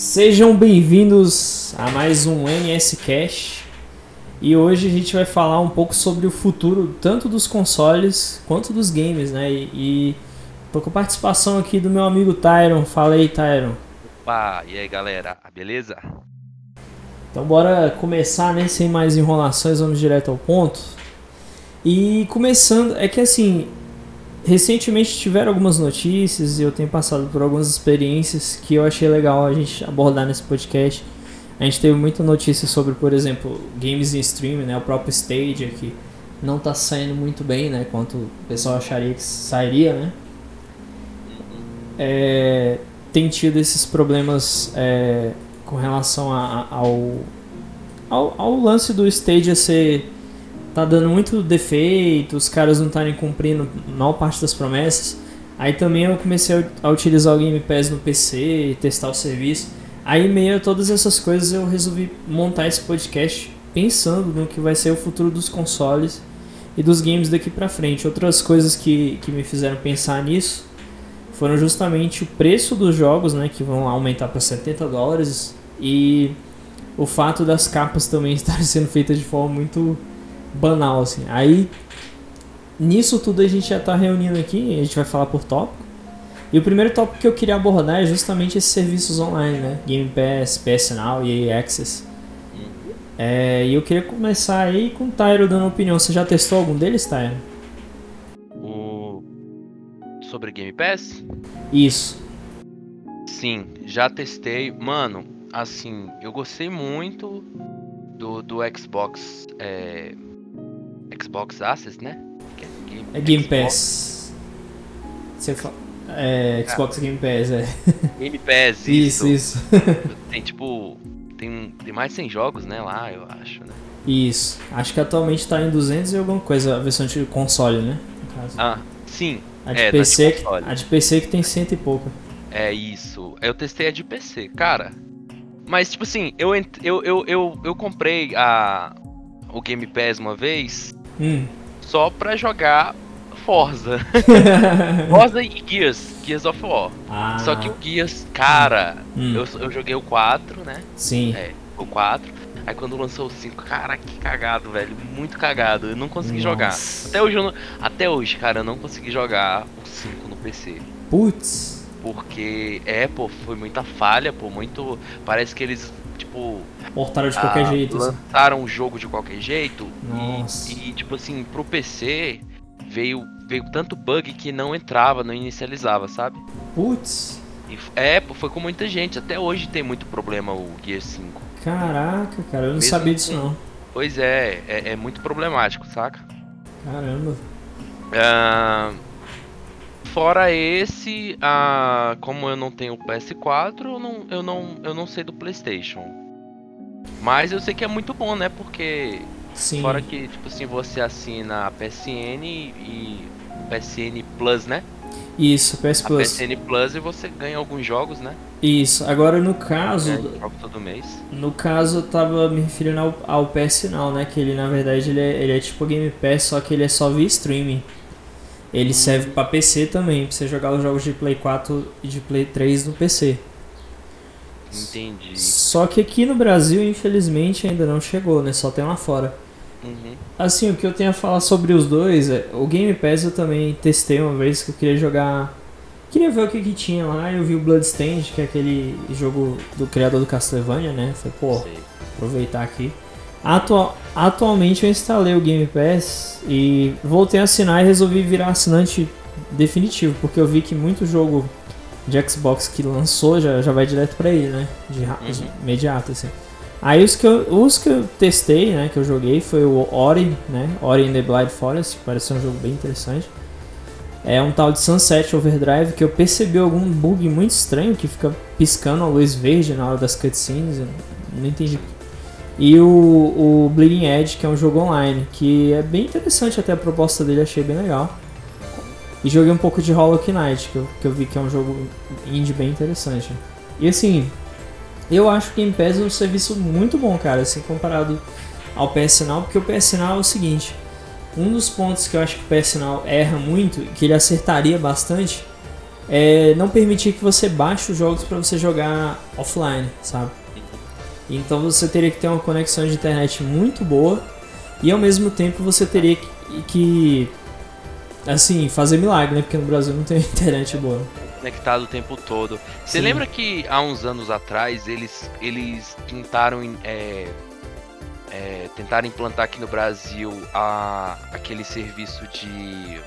Sejam bem-vindos a mais um NS Cash. E hoje a gente vai falar um pouco sobre o futuro tanto dos consoles quanto dos games, né? E, e tô com a participação aqui do meu amigo Tyron. Fala aí, Tyron. Opa, e aí galera, beleza? Então bora começar, né? Sem mais enrolações, vamos direto ao ponto. E começando, é que assim, recentemente tiveram algumas notícias e eu tenho passado por algumas experiências que eu achei legal a gente abordar nesse podcast. A gente teve muita notícia sobre, por exemplo, games em streaming, né? O próprio Stadia que não está saindo muito bem, né? Quanto o pessoal acharia que sairia, né? É, tem tido esses problemas é, com relação a, a, ao, ao, ao lance do Stadia ser tá dando muito defeito, os caras não estarem cumprindo maior parte das promessas. Aí também eu comecei a utilizar o Game Pass no PC testar o serviço. Aí, meio a todas essas coisas, eu resolvi montar esse podcast pensando no que vai ser o futuro dos consoles e dos games daqui pra frente. Outras coisas que, que me fizeram pensar nisso foram justamente o preço dos jogos, né, que vão aumentar para 70 dólares, e o fato das capas também estarem sendo feitas de forma muito banal, assim. Aí, nisso tudo a gente já está reunindo aqui, a gente vai falar por tópico. E o primeiro tópico que eu queria abordar é justamente esses serviços online, né? Game Pass, PS Now e EA Access. É, e eu queria começar aí com o Tyro dando opinião. Você já testou algum deles, Tyro? O... Sobre Game Pass? Isso. Sim, já testei. Mano, assim, eu gostei muito do, do Xbox. É... Xbox Access, né? É Game, é Game Pass. Você fala. É, Xbox ah. Game Pass, é. Game Pass, isso. Isso, isso. tem tipo. Tem, tem mais 100 jogos, né? Lá, eu acho, né? Isso. Acho que atualmente tá em 200 e alguma coisa, a versão de console, né? Ah, sim. A de, é, PC, de a de PC que tem cento e pouco. É isso. Eu testei a de PC. Cara, mas tipo assim, eu, eu, eu, eu, eu comprei a, o Game Pass uma vez hum. só pra jogar Forza. Forza e Gears, Gears of War. Ah. Só que o Gears, cara, hum. eu, eu joguei o 4, né? Sim. É, o 4. Aí quando lançou o 5, cara, que cagado, velho. Muito cagado. Eu não consegui Nossa. jogar. Até hoje, não, até hoje, cara, eu não consegui jogar o 5 no PC. Putz. Porque, é, pô, foi muita falha, pô, muito. Parece que eles tipo. Portaram de qualquer ah, jeito. Assim. Lançaram assim. o jogo de qualquer jeito. Nossa. E, e, tipo assim, pro PC veio, veio tanto bug que não entrava, não inicializava, sabe? Putz. É, foi com muita gente. Até hoje tem muito problema o Gear 5. Caraca, cara, eu não Mesmo sabia disso não. Pois é, é, é, muito problemático, saca? Caramba. Uh, fora esse, uh, como eu não tenho PS4, eu não, eu, não, eu não sei do PlayStation. Mas eu sei que é muito bom, né? Porque Sim. Fora que, tipo assim, você assina a PSN e PSN Plus, né? Isso, PS Plus. A PSN Plus e você ganha alguns jogos, né? Isso. Agora no caso. Jogo todo mês. No caso, eu tava me referindo ao, ao PS Now, né? Que ele na verdade ele é, ele é tipo Game Pass, só que ele é só via streaming. Ele serve para PC também, pra você jogar os jogos de Play 4 e de Play 3 no PC. Entendi. Só que aqui no Brasil, infelizmente, ainda não chegou, né? Só tem lá fora. Uhum. Assim, o que eu tenho a falar sobre os dois é. O Game Pass eu também testei uma vez que eu queria jogar. Queria ver o que, que tinha lá. Eu vi o Bloodstained, que é aquele jogo do criador do Castlevania, né? Falei, pô, Sei. aproveitar aqui. Atual, atualmente eu instalei o Game Pass e voltei a assinar e resolvi virar assinante definitivo, porque eu vi que muito jogo de Xbox que lançou já, já vai direto para ele, né? De, uhum. de imediato, assim. Aí os que, eu, os que eu testei, né, que eu joguei, foi o Ori, né, Ori in the Blind Forest, que parece um jogo bem interessante. É um tal de Sunset Overdrive que eu percebi algum bug muito estranho que fica piscando a luz verde na hora das cutscenes, eu não entendi. E o, o Bleeding Edge, que é um jogo online, que é bem interessante até a proposta dele, achei bem legal. E joguei um pouco de Hollow Knight, que eu, que eu vi que é um jogo indie bem interessante. E assim, eu acho que Game Pass é um serviço muito bom, cara, assim, comparado ao PS Now, porque o PS Now é o seguinte, um dos pontos que eu acho que o PS Now erra muito, que ele acertaria bastante, é, não permitir que você baixe os jogos para você jogar offline, sabe? Então você teria que ter uma conexão de internet muito boa e ao mesmo tempo você teria que, que assim, fazer milagre, né? Porque no Brasil não tem internet boa. Conectado o tempo todo. Você Sim. lembra que há uns anos atrás eles, eles tentaram é, é, tentaram implantar aqui no Brasil a, aquele serviço de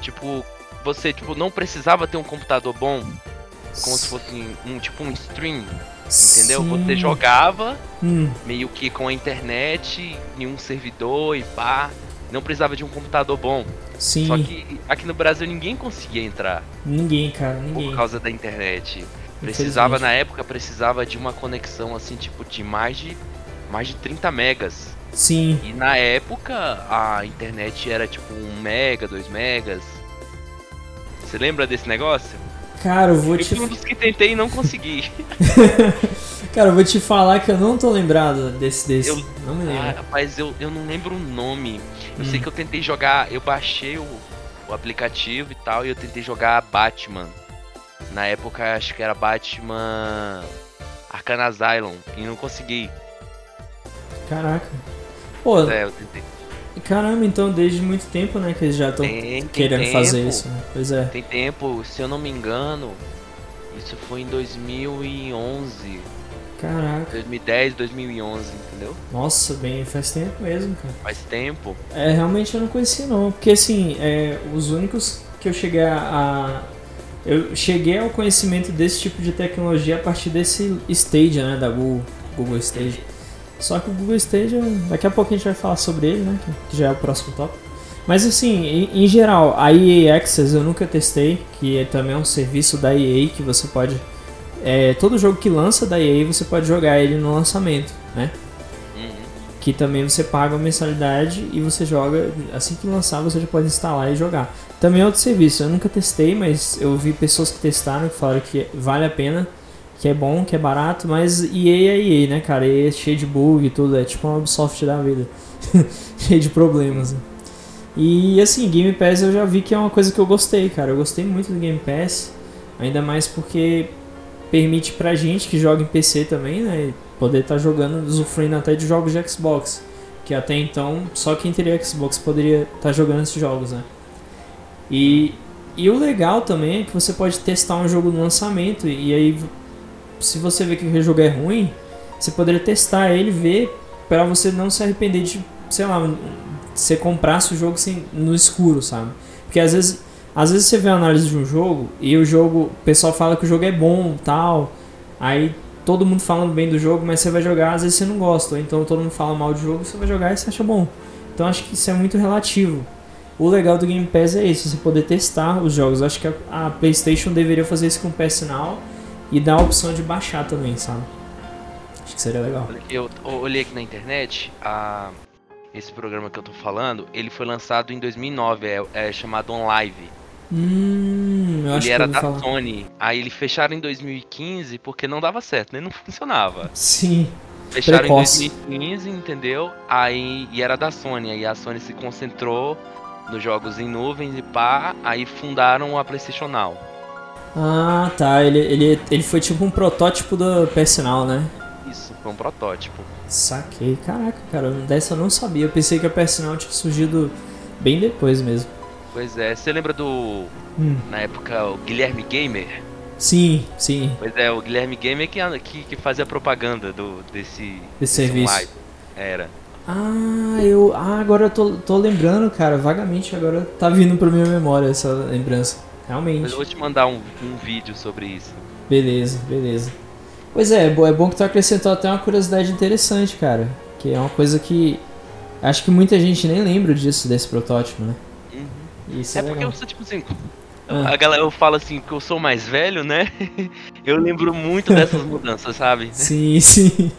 tipo você tipo não precisava ter um computador bom como se fosse um tipo um stream entendeu Sim. você jogava Hum, meio que com a internet em um servidor e pá não precisava de um computador bom sim. só que aqui no Brasil ninguém conseguia entrar Ninguém, cara, ninguém. por causa da internet. Precisava na época precisava de uma conexão assim tipo de mais de mais de 30 megas. Sim. E na época a internet era tipo 1 mega, 2 megas. Você lembra desse negócio? Cara, eu vou Eu te um dos que tentei e não consegui. Cara, eu vou te falar que eu não tô lembrado desse desse. Eu- Não me ah, lembro. rapaz, eu, eu não lembro o nome. Eu Hum. sei que eu tentei jogar, eu baixei o, o aplicativo e tal, e eu tentei jogar Batman. Na época acho que era Batman Arkham Asylum e não consegui. Caraca. Pô, É, eu tentei. Caramba, então desde muito tempo, né, que eles já estão querendo tempo, fazer isso, né? Pois é. Tem tempo, se eu não me engano, isso foi em 2011, Caraca. 2010, 2011, entendeu? Nossa, bem, faz tempo mesmo, cara. Faz tempo. É, realmente eu não conhecia não, porque assim, é, os únicos que eu cheguei a, a- eu cheguei ao conhecimento desse tipo de tecnologia a partir desse Stadia, né, da Google, Google Stadia. Só que o Google Stadia, daqui a pouco a gente vai falar sobre ele, né, que- já é o próximo tópico. Mas assim, em, em geral, a EA Access eu nunca testei, que é também um serviço da EA que você pode é, todo jogo que lança da EA você pode jogar ele no lançamento, né? Uhum. que também você paga uma mensalidade e você joga, assim que lançar você já pode instalar e jogar. Também é outro serviço, eu nunca testei, mas eu vi pessoas que testaram que falaram que vale a pena, que é bom, que é barato, mas EA é EA, né, cara? EA é cheio de bug e tudo, é tipo uma Ubisoft da vida, cheio de problemas. né? E assim, Game Pass eu já vi que é uma coisa que eu gostei, cara. Eu gostei muito do Game Pass, ainda mais porque permite pra gente que joga em PC também, né? Poder estar jogando, usufruindo até de jogos de Xbox. Que até então só quem teria Xbox poderia estar jogando esses jogos, né? E, e o legal também é que você pode testar um jogo no lançamento e aí se você vê que o jogo é ruim, você poderia testar ele ver pra você não se arrepender de, sei lá, você comprasse o jogo sem, no escuro, sabe? Porque às vezes, às vezes você vê a análise de um jogo e o jogo, o pessoal fala que o jogo é bom, tal, aí todo mundo falando bem do jogo, mas você vai jogar, às vezes você não gosta, ou então todo mundo fala mal do jogo, você vai jogar e você acha bom. Então acho que isso é muito relativo. O legal do Game Pass é isso, você poder testar os jogos. Acho que a, a PlayStation deveria fazer isso com o PS Now e dar a opção de baixar também, sabe? Acho que seria legal. Eu eu olhei aqui na internet, a, esse programa que eu tô falando, ele foi lançado em 2009, é, é chamado On Live. Hum, eu acho ele que era da falar. Sony. Aí eles fecharam em 2015 porque não dava certo, né? Não funcionava. Sim, Fecharam Precoce. em 2015, entendeu? Aí e era da Sony. Aí a Sony se concentrou nos jogos em nuvens e pá, aí fundaram a PlayStation Now. Ah, tá. Ele, ele, ele foi tipo um protótipo do Now, né? Isso, foi um protótipo. Saquei. Caraca, cara, dessa eu não sabia. Eu pensei que a Now tinha surgido bem depois mesmo. Pois é, você lembra do. Hum. Na época, o Guilherme Gamer? Sim, sim. Pois é, o Guilherme Gamer que, que, que fazia propaganda do, desse, Desse serviço. live. Era. Ah, eu. Ah, agora eu tô, tô lembrando, cara. Vagamente agora tá vindo pra minha memória essa lembrança. Mas Realmente. eu vou te mandar um, um vídeo sobre isso. Beleza, beleza. Pois é, é é bom que tu acrescentou até uma curiosidade interessante, cara. Que é uma coisa que. Acho que muita gente nem lembra disso, desse protótipo, né? Uhum. Isso É é, porque legal. eu sou tipo assim. Ah. A galera, eu falo assim que eu sou mais velho, né? Eu lembro muito dessas mudanças, sabe? Sim, sim.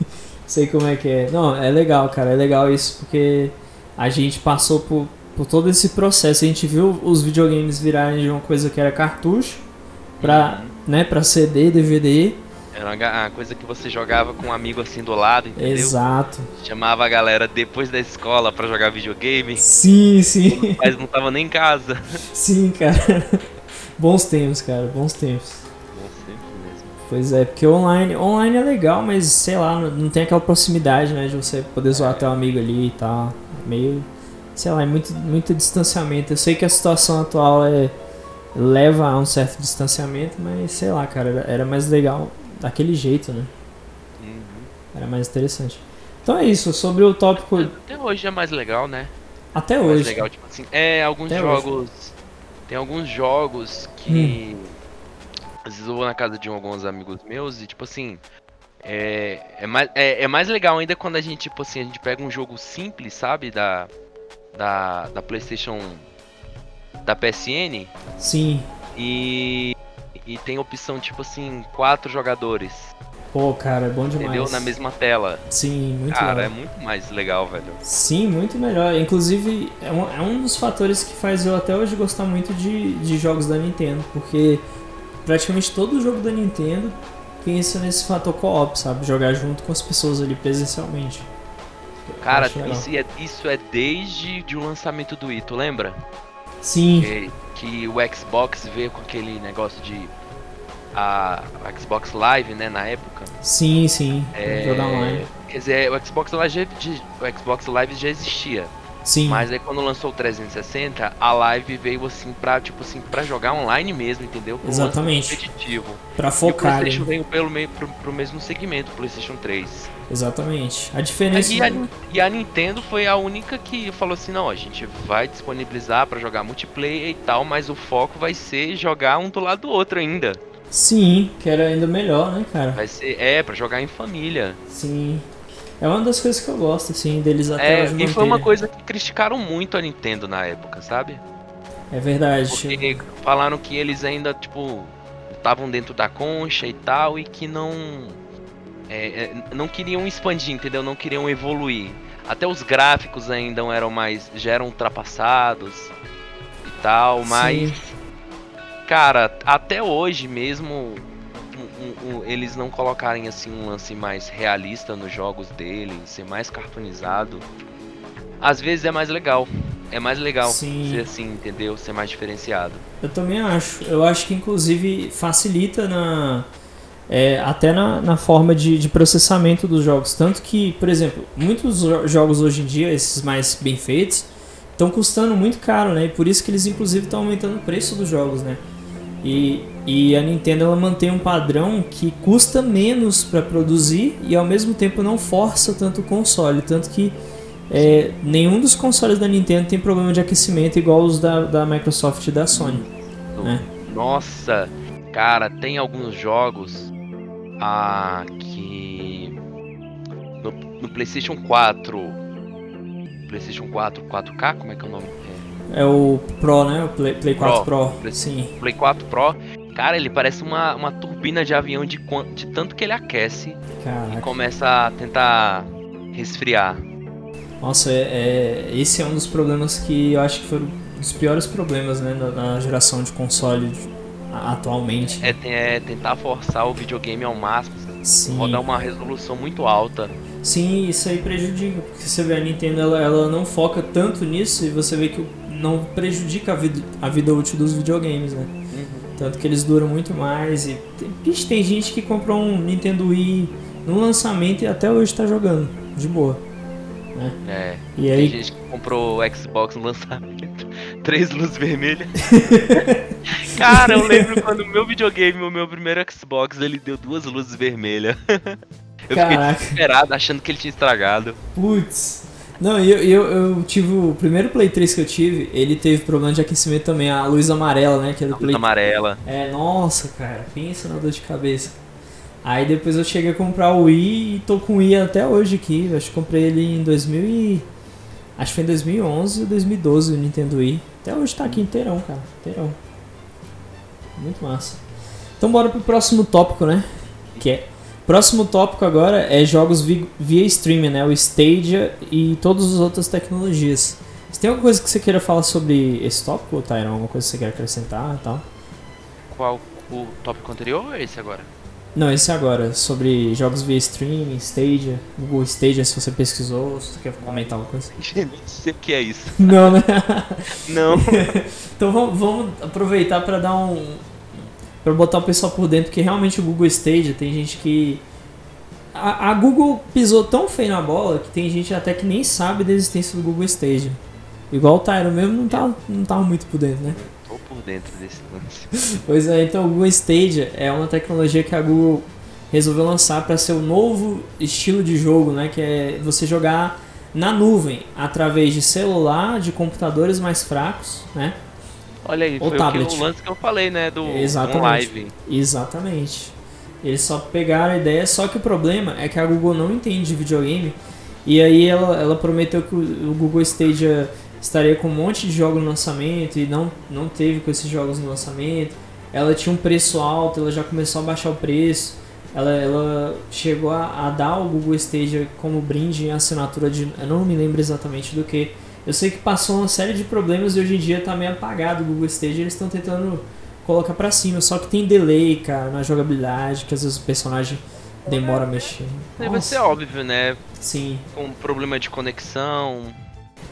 Sei como é que é. Não, é legal, cara. É legal isso porque a gente passou por, por todo esse processo. A gente viu os videogames virarem de uma coisa que era cartucho pra, Uhum. né, pra CD, DVD. Era uma, coisa que você jogava com um amigo assim do lado, entendeu? Exato. Chamava a galera depois da escola pra jogar videogame, Sim, sim. mas não tava nem em casa. Sim, cara. bons tempos, cara, bons tempos. Bons tempos mesmo. Pois é, porque online, online é legal, mas sei lá, não, tem aquela proximidade, né, de você poder zoar É. teu amigo ali e tal. Meio, sei lá, é muito, muito distanciamento. Eu sei que a situação atual é leva a um certo distanciamento, mas sei lá, cara, era, era mais legal daquele jeito, né? Uhum. Era mais interessante. Então é isso, sobre o tópico Até hoje é mais legal, né? até mais hoje. legal, tipo assim. É, alguns Até hoje. jogos. Tem alguns jogos que. Às vezes eu vou na casa de alguns amigos meus e, tipo assim. É, é, mais, é, é mais legal ainda quando a gente, tipo assim, a gente pega um jogo simples, sabe? Da. Da, da PlayStation. Da PSN. Sim. E. E tem opção, tipo assim, quatro jogadores. Pô, cara, é bom demais. Entendeu? Na mesma tela. Sim, muito Cara, legal. é muito mais legal, velho. Sim, muito melhor. Inclusive, é um, é um dos fatores que faz eu até hoje gostar muito de, de jogos da Nintendo, porque praticamente todo jogo da Nintendo pensa nesse fator co-op, sabe? Jogar junto com as pessoas ali presencialmente. Cara, isso é, isso é desde de o lançamento do Ito, lembra? Sim, Que, que o Xbox veio com aquele negócio de. A, a Xbox Live, né, na época. sim, sim. É, Jogar online. Quer dizer, o Xbox, Live o Xbox Live já existia. Sim, Mas aí quando lançou o 360, a Live veio assim pra, tipo assim, pra jogar online mesmo, entendeu? Pro Exatamente. competitivo. pra E o focar. PlayStation né? veio pelo meio, pro, pro mesmo segmento, o PlayStation 3. Exatamente. A diferença. E a, e a Nintendo foi a única que falou assim: não, a gente vai disponibilizar pra jogar multiplayer e tal, mas o foco vai ser jogar um do lado do outro ainda. Sim, que era ainda melhor, né, cara? Vai ser, é, pra jogar em família. Sim. É uma das coisas que eu gosto, assim, deles até É, hoje e foi uma coisa que criticaram muito a Nintendo na época, sabe? É verdade. Porque falaram que eles ainda, tipo, estavam dentro da concha e tal, e que não. é, é, não queriam expandir, entendeu? Não queriam evoluir. Até os gráficos ainda eram mais. já eram ultrapassados e tal, mas. Sim. Cara, até hoje mesmo. Um- um- eles não colocarem assim um lance mais realista nos jogos deles, ser mais cartoonizado. Às vezes é mais legal. É mais legal Sim. ser assim, entendeu? Ser mais diferenciado. Eu também acho. Eu acho que inclusive facilita na. é, até na, na forma de, de processamento dos jogos. Tanto que, por exemplo, muitos jo- jogos hoje em dia, esses mais bem feitos, estão custando muito caro, né? E por isso que eles inclusive estão aumentando o preço dos jogos, né? E, e a Nintendo ela mantém um padrão que custa menos para produzir e ao mesmo tempo não força tanto o console. Tanto que é, nenhum dos consoles da Nintendo tem problema de aquecimento igual os da, da Microsoft e da Sony. né? Nossa, cara, tem alguns jogos ah, que no, no PlayStation 4, PlayStation 4 4K, como é que é o nome? É, o Pro, né? O Play, Play 4 Pro. Play- Sim. Play 4 Pro. Cara, ele parece uma, uma turbina de avião de, de tanto que ele aquece e Caraca. começa a tentar resfriar. Nossa, é, é- esse é um dos problemas que eu acho que foram dos piores problemas, né? Na, na geração de console atualmente. É, é tentar forçar o videogame ao máximo, Sim. rodar uma resolução muito alta. Sim, isso aí prejudica, porque você vê a Nintendo, ela, ela não foca tanto nisso e você vê que não prejudica a vida, a vida útil dos videogames, né? Tanto que eles duram muito mais e tem, Ixi, tem gente que comprou um Nintendo Wii no lançamento e até hoje tá jogando, de boa. É. E Tem aí, gente que comprou o Xbox no lançamento. Três luzes vermelhas. Cara, eu lembro quando o meu videogame, o meu primeiro Xbox, ele deu duas luzes vermelhas. Eu fiquei caraca, desesperado, achando que ele tinha estragado. putz. Não, eu, eu, eu tive o primeiro Play 3 que eu tive, ele teve problema de aquecimento também, a luz amarela, né? Que é do Luz amarela. É, nossa, cara, pensa na dor de cabeça. Aí depois eu cheguei a comprar o Wii e tô com o Wii até hoje aqui. Acho que comprei ele em 2000 e... Acho que foi em 2011 ou 2012 o Nintendo Wii. Até hoje tá aqui inteirão, cara. Inteirão. Muito massa. Então bora pro próximo tópico, né? Que é... Próximo tópico agora é jogos vi- via streaming, né? O Stadia e todas as outras tecnologias. Você tem alguma coisa que você queira falar sobre esse tópico, Tyron? Alguma coisa que você quer acrescentar e tal? Qual o tópico anterior ou esse agora? Não, esse agora, sobre jogos via streaming, Stadia, Google Stadia, se você pesquisou, se você quer comentar alguma coisa. Nem sei o que é isso. Não, né? Não. então vamos, vamos aproveitar para dar um. Para botar o pessoal por dentro, porque realmente o Google Stadia tem gente que. A, a Google pisou tão feio na bola que tem gente até que nem sabe da existência do Google Stadia. Igual o Tyro mesmo não tá, não tava muito por dentro, né? Tô por dentro desse lance. Pois é, então o Google Stadia é uma tecnologia que a Google resolveu lançar para ser o novo estilo de jogo, né? Que é você jogar na nuvem através de celular, de computadores mais fracos, né? Olha aí, Ou foi tablet. o, que, o lance que eu falei, né? Do Exatamente. live. Exatamente. Eles só pegaram a ideia, só que o problema é que a Google não entende de videogame. E aí ela, ela prometeu que o, o Google Stadia estaria com um monte de jogos no lançamento e não, não teve com esses jogos no lançamento. Ela tinha um preço alto, ela já começou a baixar o preço. Ela, ela chegou a, a dar o Google Stadia como brinde em assinatura de. Eu não me lembro exatamente do que. Eu sei que passou uma série de problemas e hoje em dia tá meio apagado o Google Stadia. Eles estão tentando colocar pra cima. Só que tem delay, cara, na jogabilidade, que às vezes o personagem demora a mexer. Aí vai ser óbvio, né? Sim. Com problema de conexão.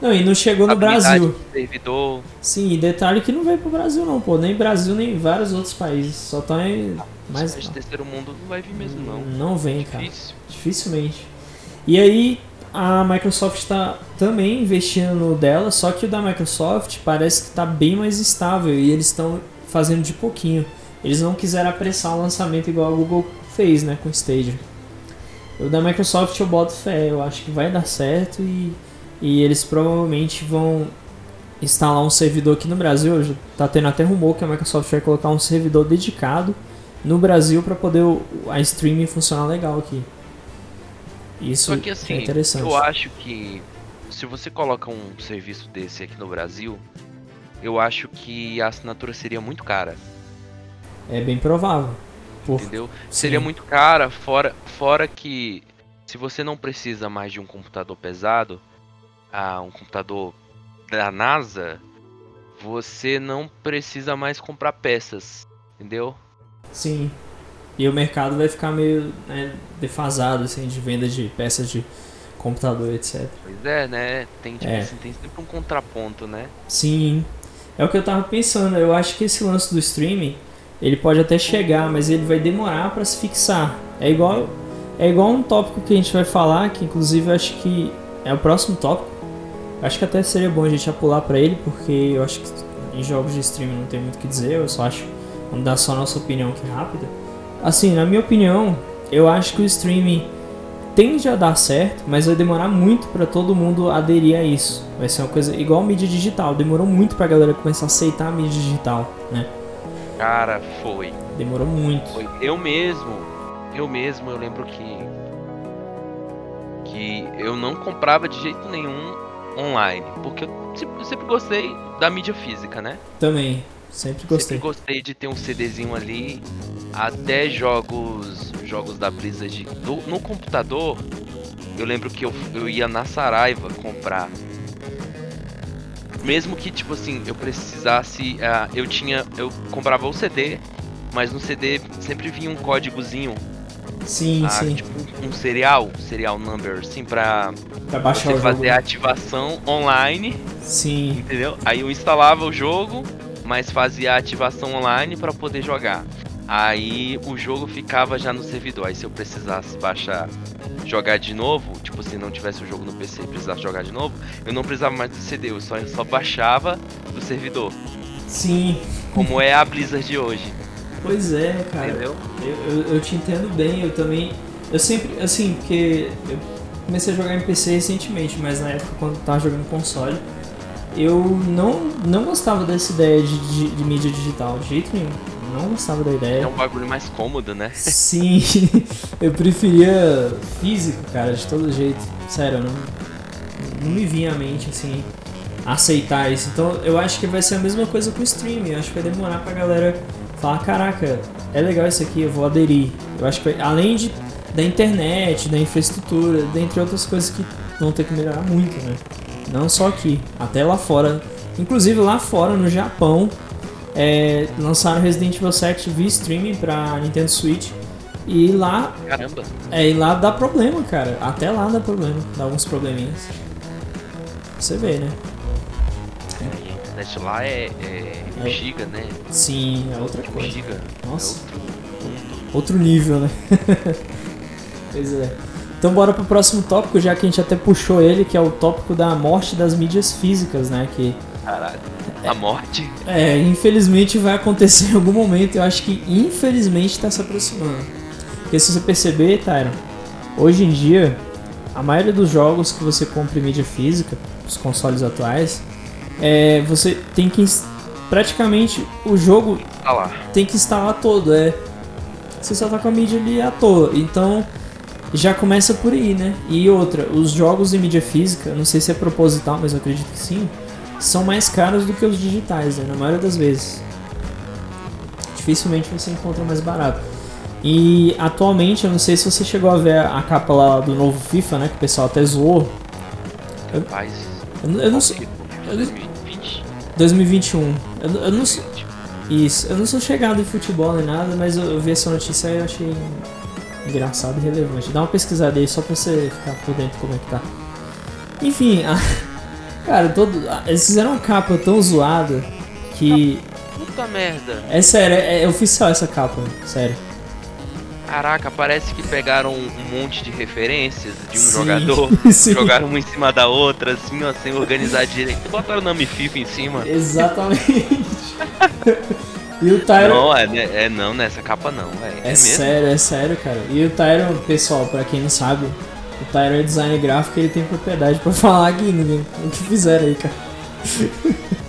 Não, e não chegou no Brasil. do servidor. Sim, e detalhe que não veio pro Brasil não, pô. Nem Brasil, nem vários outros países. Só tá em. Mas Mas terceiro mundo não vai vir mesmo, não. não vem, cara. Difícil. Dificilmente. E aí a Microsoft está também investindo no dela, só que o da Microsoft parece que está bem mais estável e eles estão fazendo de pouquinho. Eles não quiseram apressar o lançamento igual a Google fez, né, com o Stadia. O da Microsoft eu boto fé, eu acho que vai dar certo e, e eles provavelmente vão instalar um servidor aqui no Brasil. Já tá tendo até rumor que a Microsoft vai colocar um servidor dedicado no Brasil para poder o- a streaming funcionar legal aqui. Isso Só que assim, é interessante. eu acho que se você coloca um serviço desse aqui no Brasil, eu acho que a assinatura seria muito cara, É bem provável. Por... entendeu? Sim. Seria muito cara, fora, fora que se você não precisa mais de um computador pesado, ah, um computador da NASA, você não precisa mais comprar peças, entendeu? Sim. E o mercado vai ficar meio né, defasado assim, de venda de peças de computador, etc. Pois é, né? Tem, tipo É. assim, tem sempre um contraponto, né? Sim. É o que eu tava pensando. Eu acho que esse lance do streaming, ele pode até chegar, mas ele vai demorar para se fixar. É igual é igual um tópico que a gente vai falar, que inclusive eu acho que é o próximo tópico. Acho que até seria bom a gente já pular para ele, porque eu acho que em jogos de streaming não tem muito o que dizer, eu só acho vamos dar só a nossa opinião aqui rápida. Assim, na minha opinião, eu acho que o streaming tende a dar certo, mas vai demorar muito para todo mundo aderir a isso. Vai ser uma coisa igual a mídia digital. Demorou muito pra galera começar a aceitar a mídia digital, né? Cara, foi. Demorou muito. Foi. Eu mesmo, eu mesmo, eu lembro que que eu não comprava de jeito nenhum online, porque eu sempre, eu sempre gostei da mídia física, né? Também. Sempre gostei. Sempre gostei de ter um CDzinho ali, até jogos jogos da Blizzard no, no computador. Eu lembro que eu, eu ia na Saraiva comprar. Mesmo que tipo assim, eu precisasse, ah, eu tinha, eu comprava o CD, mas no CD sempre vinha um códigozinho Sim, ah, sim. tipo um serial, serial number, assim, pra Pra baixar você fazer a ativação online, Sim. entendeu? Aí eu instalava o jogo, mas fazia a ativação online pra poder jogar. Aí o jogo ficava já no servidor. Aí se eu precisasse baixar, jogar de novo, tipo se não tivesse o jogo no PC e precisasse jogar de novo, eu não precisava mais do CD, eu só, eu só baixava do servidor. Sim. Como é a Blizzard de hoje, Pois é, cara. entendeu? Eu, eu, eu te entendo bem, eu também. Eu sempre, assim, porque eu comecei a jogar em PC recentemente, mas na época quando eu tava jogando console, eu não, não gostava dessa ideia de, de, de mídia digital, de jeito nenhum. Não gostava da É ideia. um bagulho mais cômodo, né? Sim, eu preferia físico, cara, de todo jeito. Sério, não, não me vinha à mente, assim, aceitar isso. Então eu acho que vai ser a mesma coisa com o streaming. Eu acho que vai demorar pra galera falar: caraca, é legal isso aqui, eu vou aderir. Eu acho que vai- além de, da internet, da infraestrutura, dentre outras coisas que vão ter que melhorar muito, né? Não só aqui, até lá fora. Inclusive lá fora, no Japão, é, lançaram Resident Evil 7 via streaming pra Nintendo Switch. E lá, Caramba. é, e lá dá problema, cara. Até lá dá problema. Dá alguns probleminhas. Você vê, né? E a internet lá é, é, É. giga, né? Sim, é outra Um coisa. giga. Nossa. É outro. Outro nível, né? pois é. Então bora pro próximo tópico, já que a gente até puxou ele, que é o tópico da morte das mídias físicas, né? Que Caralho. A morte? é, infelizmente vai acontecer em algum momento. Eu acho que infelizmente tá se aproximando. Porque se você perceber, Tyron, hoje em dia, a maioria dos jogos que você compra em mídia física, os consoles atuais, é, você tem que praticamente o jogo Tá lá. tem que instalar todo, é. Você só tá com a mídia ali à toa. Então já começa por aí, né? E outra, os jogos em mídia física, não sei se é proposital, mas eu acredito que sim, são mais caros do que os digitais, né? Na maioria das vezes. Dificilmente você encontra mais barato. E atualmente, eu não sei se você chegou a ver a capa lá do novo FIFA, né? Que o pessoal até zoou. Eu- Rapaz. Eu, não- eu não sei. eu não- 2020. 2021. Eu, eu não sei. Isso, eu não sou chegado em futebol nem nada, mas eu, vi essa notícia e eu achei engraçado e relevante. Dá uma pesquisada aí só pra você ficar por dentro como é que tá. Enfim, a- cara, todo, eles fizeram uma capa tão zoada que. Puta merda. É sério, é, é oficial essa capa, sério. Caraca, parece que pegaram um monte de referências de um Sim, jogador, sim. jogaram uma em cima da outra, assim, ó, sem organizar direito. Botaram o nome FIFA em cima. Exatamente. e o Tyron. Não, é, né, é não, nessa capa não, é, É, sério, é sério, cara. E o Tyron, pessoal, pra quem não sabe, o Tyron é designer gráfico e ele tem propriedade pra falar aqui ninguém. O que fizeram aí, cara?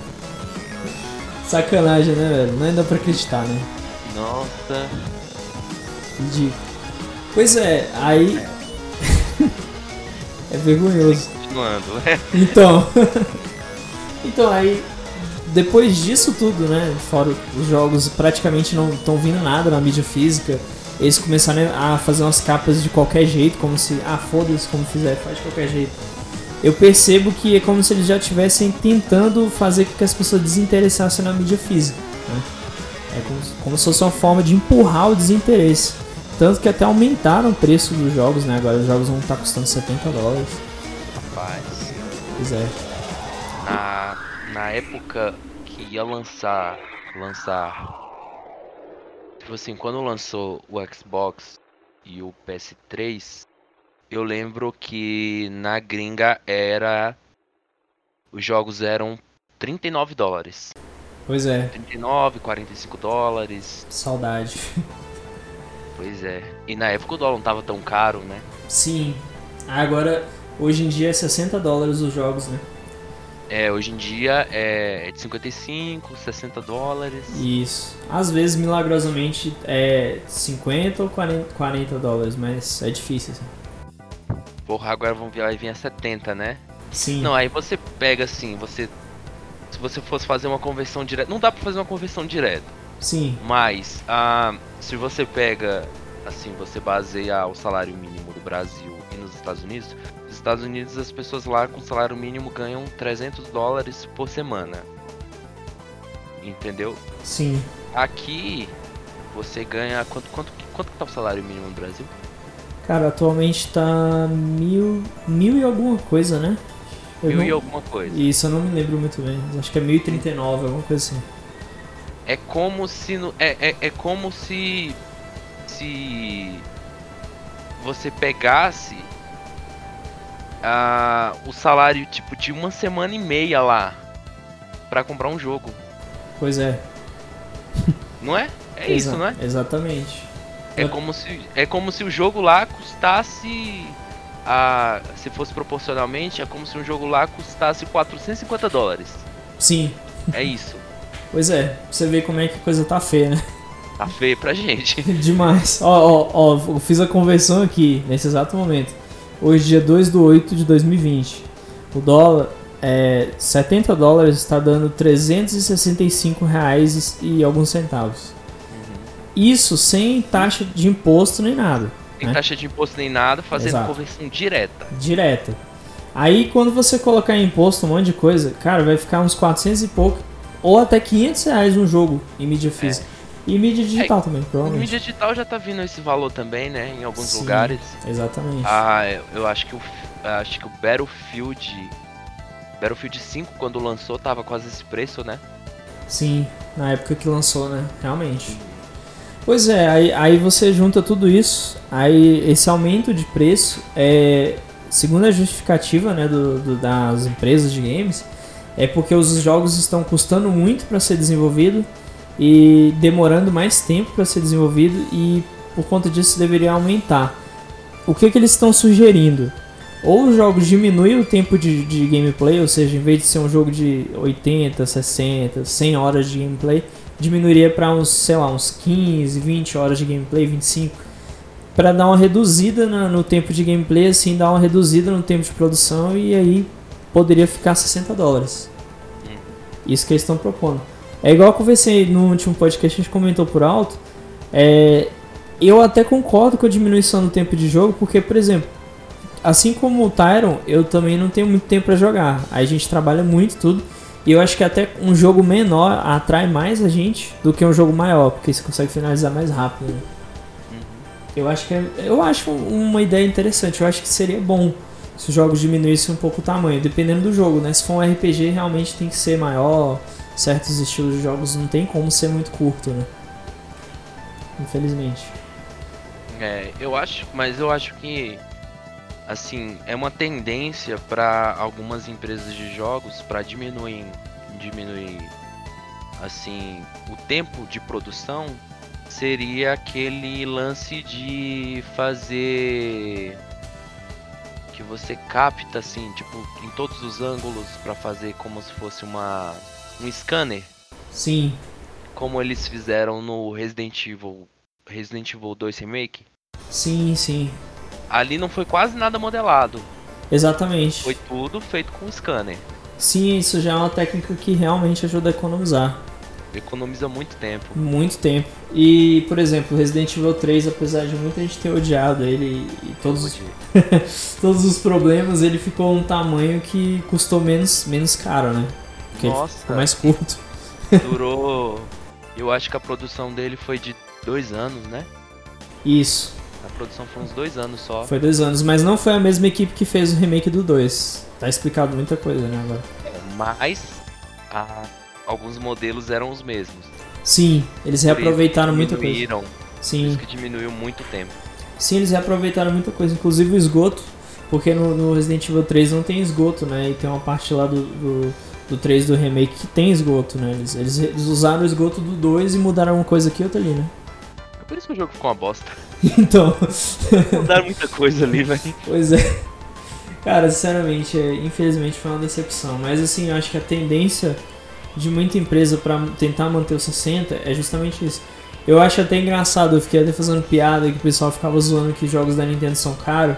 Sacanagem, né, velho? Não dá pra acreditar, né? Nossa. Ridículo. Pois é, aí. é vergonhoso. Continuando. é. Então. então aí. Depois disso tudo, né? Fora os jogos praticamente não estão vindo nada na mídia física. Eles começaram a fazer umas capas de qualquer jeito, como se, ah, foda-se como fizer, faz de qualquer jeito. Eu percebo que é como se eles já estivessem tentando fazer com que as pessoas desinteressassem na mídia física. Né? É como, se- como se fosse uma forma de empurrar o desinteresse. Tanto que até aumentaram o preço dos jogos, né? Agora os jogos vão estar custando 70 dólares. Rapaz. Pois é. Na, na época que ia lançar. Lançar. Tipo assim, quando lançou o Xbox e o PS3, eu lembro que na gringa era. Os jogos eram 39 dólares. Pois é. 39, 45 dólares. Saudade. Pois é. E na época o dólar não tava tão caro, né? Sim. Agora, hoje em dia é 60 dólares os jogos, né? É, hoje em dia é de 55, 60 dólares. Isso. Às vezes, milagrosamente, é 50 ou 40, 40 dólares, mas é difícil, assim. Porra, agora vão vir, vai vir a 70, né? Sim. Não, aí você pega assim, você. Se você fosse fazer uma conversão direta. Não dá pra fazer uma conversão direta. Sim. Mas, ah, se você pega. Assim, você baseia o salário mínimo do Brasil e nos Estados Unidos. Estados Unidos, as pessoas lá com salário mínimo ganham 300 dólares por semana. Entendeu? Sim. Aqui, você ganha. Quanto, quanto, quanto que tá o salário mínimo no Brasil? Cara, atualmente tá mil, mil e alguma coisa, né? Eu Mil não- e alguma coisa. Isso, eu não me lembro muito bem. Acho que é 1039, alguma coisa assim. É como se. no- É, é, é como se. Se. Você pegasse. Ah, o salário tipo de uma semana e meia lá. Pra comprar um jogo. Pois é. Não é? É Exa- isso, não é? Exatamente. É Eu- como se. É como se o jogo lá custasse. A, se fosse proporcionalmente, é como se um jogo lá custasse 450 dólares. Sim. É isso. Pois é. Você ver como é que a coisa tá feia, né? Tá feio pra gente. Demais. Ó, ó, ó, eu fiz a conversão aqui, nesse exato momento. Hoje, dia 2 do 8 de 2020. O dólar, é, 70 dólares está dando 365 reais e alguns centavos. Isso sem taxa de imposto nem nada. Sem né? taxa de imposto nem nada, fazendo Exato. conversão direta. Direta. Aí quando você colocar em imposto um monte de coisa, cara, vai ficar uns 400 e pouco, ou até 500 reais um jogo em mídia física. E mídia digital é, também, provavelmente. Mídia digital já tá vindo esse valor também, né? Em alguns Sim, lugares. Exatamente. Ah, eu, eu acho que o acho que o Battlefield Battlefield 5 quando lançou tava quase esse preço, né? Sim, na época que lançou, né? Realmente. Pois é, aí, aí você junta tudo isso, aí esse aumento de preço é segundo a justificativa né, do, do, das empresas de games, é porque os jogos estão custando muito para ser desenvolvido e demorando mais tempo para ser desenvolvido e por conta disso deveria aumentar. O que, que eles estão sugerindo? Ou os jogos diminuem o tempo de, de gameplay, ou seja, em vez de ser um jogo de 80, 60, 100 horas de gameplay, diminuiria para uns, sei lá, uns 15, 20 horas de gameplay, 25, para dar uma reduzida na, no tempo de gameplay, assim, dar uma reduzida no tempo de produção e aí poderia ficar 60 dólares. Isso que eles estão propondo. É igual eu conversei no último podcast, a gente comentou por alto. É, eu até concordo com a diminuição do tempo de jogo, porque, por exemplo, assim como o Tyron, eu também não tenho muito tempo para jogar. Aí a gente trabalha muito tudo. E eu acho que até um jogo menor atrai mais a gente do que um jogo maior, porque você consegue finalizar mais rápido. Né? Uhum. Eu acho que é, eu acho uma ideia interessante. Eu acho que seria bom se os jogos diminuíssem um pouco o tamanho, dependendo do jogo, né? Se for um RPG, realmente tem que ser maior certos estilos de jogos não tem como ser muito curto, né? Infelizmente. É, eu acho, mas eu acho que assim, é uma tendência para algumas empresas de jogos para diminuir diminuir assim, o tempo de produção seria aquele lance de fazer que você capta assim, tipo, em todos os ângulos para fazer como se fosse uma um scanner. Sim. Como eles fizeram no Resident Evil, Resident Evil 2 Remake. Sim, sim. Ali não foi quase nada modelado. Exatamente. Foi tudo feito com scanner. Sim, isso já é uma técnica que realmente ajuda a economizar. Economiza muito tempo. Muito tempo. E, por exemplo, Resident Evil 3, apesar de muita gente ter odiado ele e todos os, todos os problemas, ele ficou um tamanho que custou menos, menos caro, né? Porque Nossa. ficou mais curto. Durou. Eu acho que a produção dele foi de dois anos, né? Isso. A produção foi uns dois anos só. Foi dois anos, mas não foi a mesma equipe que fez o remake do 2. Tá explicado muita coisa, né, agora. Mas a... alguns modelos eram os mesmos. Sim, eles Por reaproveitaram muita coisa. Sim. Por isso que diminuiu muito tempo. Sim, eles reaproveitaram muita coisa, inclusive o esgoto, porque no, no Resident Evil 3 não tem esgoto, né? E tem uma parte lá do, do do 3 do remake que tem esgoto, né? Eles, eles, eles usaram o esgoto do 2 e mudaram uma coisa aqui e outra ali, né? É por isso que o jogo ficou uma bosta. então. Mudaram muita coisa ali, velho. Pois é. Cara, sinceramente, é, infelizmente foi uma decepção. Mas assim, eu acho que a tendência de muita empresa para tentar manter o 60 é justamente isso. Eu acho até engraçado, eu fiquei até fazendo piada que o pessoal ficava zoando que jogos da Nintendo são caros.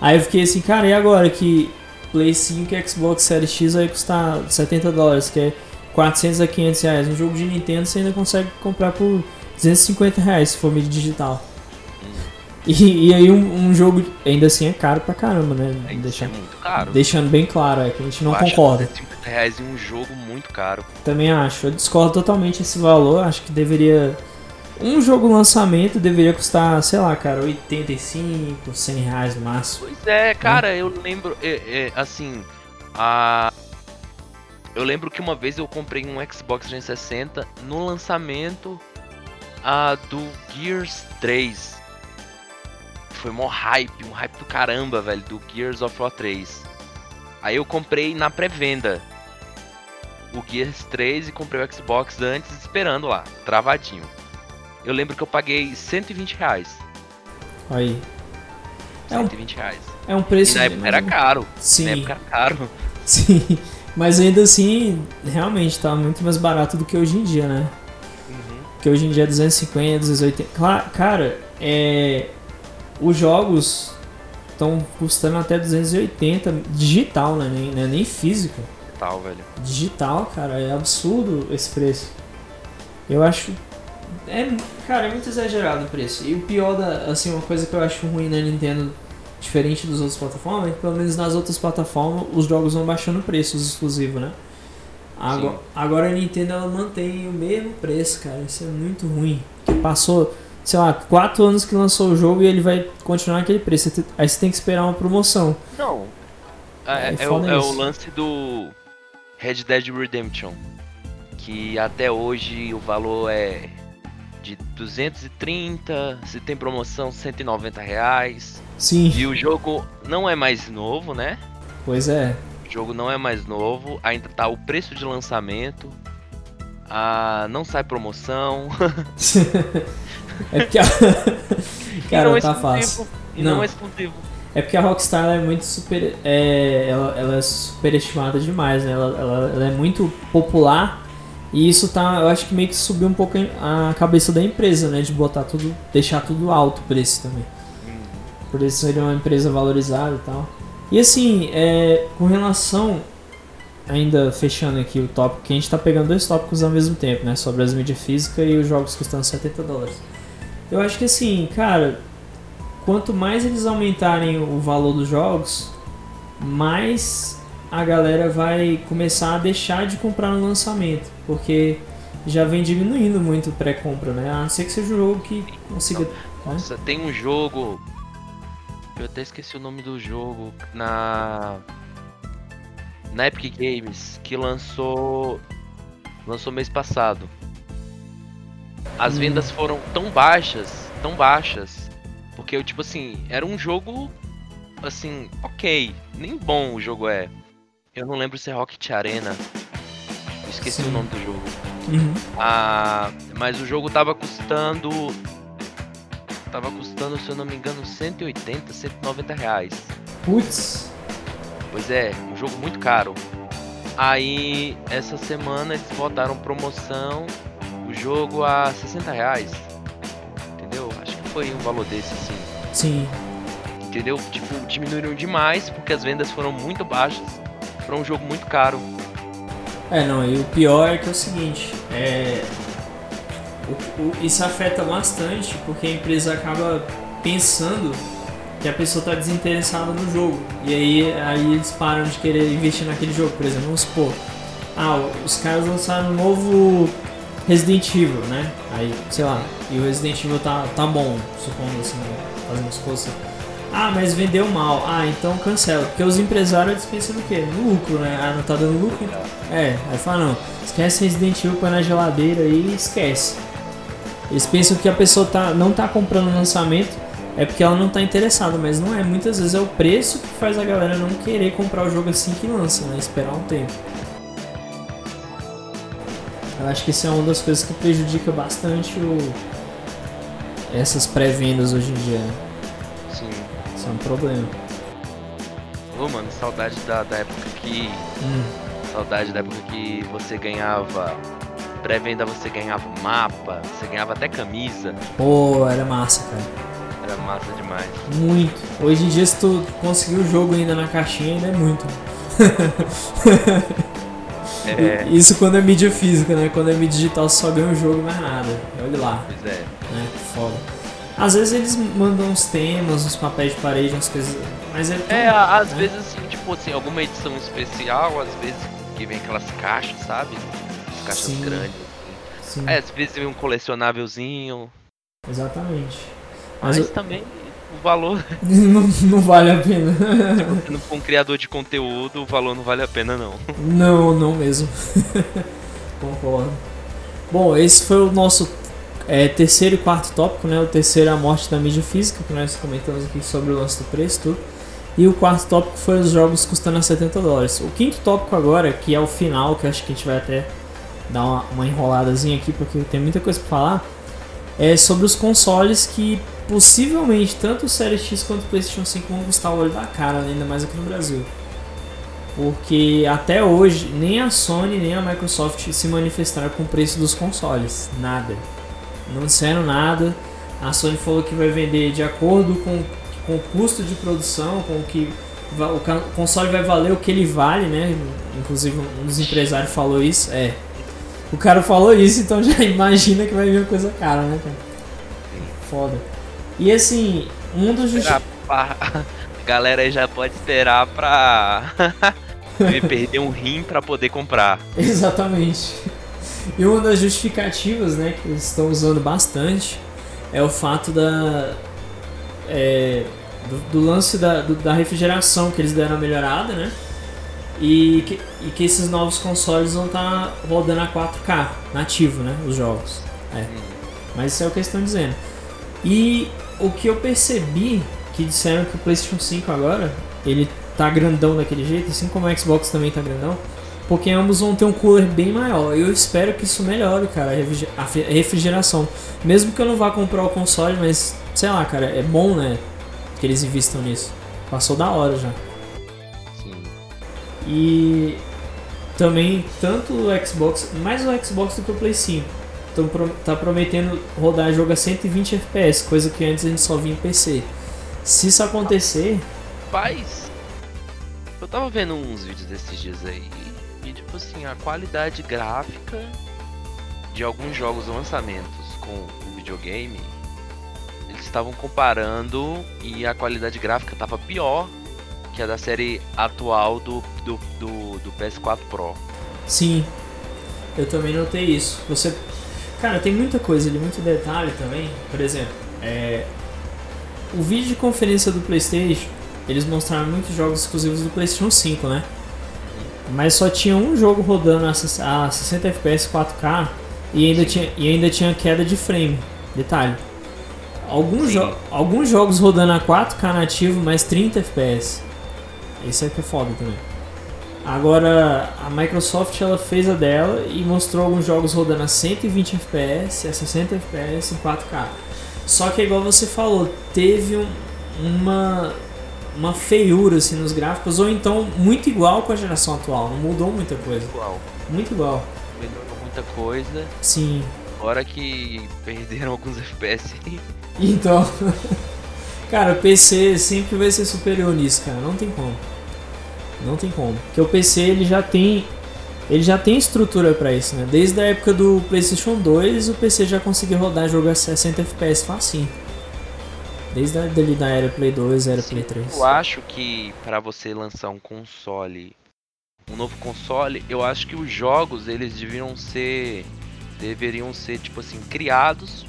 Aí eu fiquei assim, cara, e agora que Play 5 e Xbox Series X vai custar 70 dólares, que é 400 a 500 reais. Um jogo de Nintendo você ainda consegue comprar por 250 reais se for mídia digital. E, e, aí um, um, jogo ainda assim é caro pra caramba, né? É, Deixa, é muito caro. Deixando bem claro, é que a gente não Eu concorda. Acho 50 reais em um jogo muito caro. Também acho. Eu discordo totalmente esse valor. Acho que deveria um jogo lançamento deveria custar, sei lá, cara, 85, 100 reais no máximo. Pois é, cara, eu lembro, é, é, assim, a... Eu lembro que uma vez eu comprei um Xbox 360 no lançamento a, do Gears 3. Foi mó hype, um hype do caramba, velho, do Gears of War 3. Aí eu comprei na pré-venda o Gears 3 e comprei o Xbox antes esperando lá, travadinho eu lembro que eu paguei 120 reais. Aí. 120 é um, reais. É um preço. E na época era caro. Sim. Na época era caro. Sim. Mas ainda assim, realmente tá muito mais barato do que hoje em dia, né? Uhum. Que hoje em dia é 250, 280. Claro, cara, é. Os jogos estão custando até 280 digital, né? Nem, né? nem físico. Digital, velho. Digital, cara, é absurdo esse preço. Eu acho é, cara, é muito exagerado o preço. E o pior da, assim, uma coisa que eu acho ruim na Nintendo, diferente das outras plataformas, é que pelo menos nas outras plataformas os jogos vão baixando o preço, os exclusivos, né? Agora, agora a Nintendo ela mantém o mesmo preço, cara. Isso é muito ruim. Passou, sei lá, 4 anos que lançou o jogo e ele vai continuar aquele preço. Aí você tem que esperar uma promoção. Não. É, é, é, o, é o lance do Red Dead Redemption. Que até hoje o valor é de 230, se tem promoção 190 reais. Sim. E o jogo não é mais novo, né? Pois é. O jogo não é mais novo, ainda tá o preço de lançamento. Ah, não sai promoção. é porque a... Cara, não é tá fácil. E não. não é exclusivo. É porque a Rockstar é muito super. É, ela, ela é superestimada demais, né? Ela, ela, ela, é muito popular e isso tá. Eu acho que meio que subiu um pouco a cabeça da empresa, né? De botar tudo. deixar tudo alto o preço também. Uhum. Por isso seria uma empresa valorizada e tal. E assim, é, com relação. Ainda fechando aqui o tópico, que a gente tá pegando dois tópicos ao mesmo tempo, né? Sobre as mídias físicas e os jogos custando 70 dólares. Eu acho que assim, cara, quanto mais eles aumentarem o valor dos jogos, mais a galera vai começar a deixar de comprar no lançamento, porque já vem diminuindo muito o pré-compra, né? A não ser que seja um jogo que consiga. Né? Nossa, né? tem um jogo eu até esqueci o nome do jogo na na Epic Games que lançou lançou mês passado. As hum. vendas foram tão baixas, tão baixas, porque eu tipo assim, era um jogo assim, OK, nem bom o jogo é. Eu não lembro se é Rocket Arena. esqueci Sim. o nome do jogo. Uhum. Ah, mas o jogo tava custando tava custando, se eu não me engano, 180, 190 reais. Putz! Pois é, um jogo muito caro. Aí, essa semana eles botaram promoção, o jogo a 60 reais. Entendeu? Acho que foi um valor desse, assim. Sim. Entendeu? Tipo, diminuíram demais porque as vendas foram muito baixas para um jogo muito caro. É, não, e o pior é que é o seguinte, é, o, o, isso afeta bastante porque a empresa acaba pensando que a pessoa está desinteressada no jogo. E aí, aí eles param de querer investir naquele jogo. Por exemplo, vamos supor, ah, os caras lançaram um novo Resident Evil, né? Aí, sei lá, e o Resident Evil tá, tá bom, supondo assim, fazendo suposição. Ah, mas vendeu mal. Ah, então cancela. Porque os empresários pensam no quê? No lucro, né? Ah, não tá dando lucro? É, aí fala, não, esquece Resident Evil, põe na geladeira e esquece. Eles pensam que a pessoa tá, não está comprando lançamento é porque ela não está interessada, mas não é. Muitas vezes é o preço que faz a galera não querer comprar o jogo assim que lança, né? Esperar um tempo. Eu acho que isso é uma das coisas que prejudica bastante o... essas pré-vendas hoje em dia. Isso é um problema. Ô, mano, saudade da, da época que. Hum. Saudade da época que você ganhava pré-venda você ganhava mapa, você ganhava até camisa. Pô, era massa, cara. Era massa demais. Muito. Hoje em dia, se tu conseguir o jogo ainda na caixinha, ainda é muito. é. Isso quando é mídia física, né? Quando é mídia digital, só ganha o jogo, mais nada. Olha lá. Pois é. Né? Foda. Às vezes eles mandam uns temas, uns papéis de parede, umas coisas. Mas é. É, às né? vezes assim, tipo assim, alguma edição especial, às vezes que vem aquelas caixas, sabe? caixas Sim. grandes. Assim. Sim. É, às vezes vem um colecionávelzinho. Exatamente. Mas, Mas eu... também o valor. não, não vale a pena. Se você não for um criador de conteúdo, o valor não vale a pena, não. Não, não mesmo. Concordo. Bom, esse foi o nosso é, terceiro e quarto tópico, né? O terceiro é a morte da mídia física, que nós comentamos aqui sobre o lance do preço, tudo. E o quarto tópico foi os jogos custando a 70 dólares. O quinto tópico agora, que é o final, que acho que a gente vai até dar uma, uma enroladazinha aqui porque tem muita coisa para falar, é sobre os consoles que possivelmente tanto o Series X quanto o PlayStation 5 vão custar o olho da cara, ainda mais aqui no Brasil. Porque até hoje nem a Sony nem a Microsoft se manifestaram com o preço dos consoles, nada. Não disseram nada. A Sony falou que vai vender de acordo com, com o custo de produção, com o que o console vai valer o que ele vale, né? Inclusive um dos empresários falou isso. É, o cara falou isso, então já imagina que vai vir uma coisa cara, né, cara? Foda. E assim, um dos justificativos. A galera aí já pode esperar pra. Perder um rim para poder comprar. Exatamente. E uma das justificativas, né, que eles estão usando bastante é o fato da é, do, do, lance da, do, da refrigeração que eles deram a melhorada, né? E que, e que esses novos consoles vão estar tá rodando a 4K nativo, né? Os jogos. É. Mas isso é o que eles estão dizendo. E o que eu percebi que disseram que o PlayStation 5 agora ele tá grandão daquele jeito, assim como o Xbox também tá grandão, porque ambos vão ter um cooler bem maior. Eu espero que isso melhore, cara, a refrigeração. Mesmo que eu não vá comprar o console, mas sei lá, cara, é bom, né? Que eles investam nisso. Passou da hora já. Sim. E também, tanto o Xbox, mais o Xbox do que o Play 5. Então, tá prometendo rodar jogo a 120 FPS, coisa que antes a gente só via em PC. Se isso acontecer. Paz! Eu tava vendo uns vídeos desses dias aí. Tipo assim, a qualidade gráfica de alguns jogos lançamentos com o videogame estavam comparando e a qualidade gráfica estava pior que a da série atual do, do, do, do, PS4 Pro. Sim, eu também notei isso. Você, cara, tem muita coisa ali, muito detalhe também. Por exemplo, é... o vídeo de conferência do PlayStation, eles mostraram muitos jogos exclusivos do PlayStation 5, né? Mas só tinha um jogo rodando a 60 FPS 4K e ainda, tinha, e ainda tinha queda de frame. Detalhe. Alguns, jo alguns jogos rodando a 4K nativo, mais 30 FPS. Isso é que é foda também. Agora, a Microsoft ela fez a dela e mostrou alguns jogos rodando a 120 FPS, a 60 FPS em 4K. Só que igual você falou, teve um, uma uma feiura assim nos gráficos ou então muito igual com a geração atual, não mudou muita coisa. Igual. Muito igual. Melhorou muita coisa. Sim. Agora que perderam alguns FPS. Então, cara, o PC sempre vai ser superior nisso, cara. Não tem como. Não tem como. Porque o PC ele já tem ele já tem estrutura para isso, né? Desde a época do PlayStation 2, o PC já conseguia rodar jogo a 60 FPS facinho. Desde a dele da era Play 2, era Sim, Play 3. Eu acho que para você lançar um console, um novo console, eu acho que os jogos eles deveriam ser deveriam ser tipo assim criados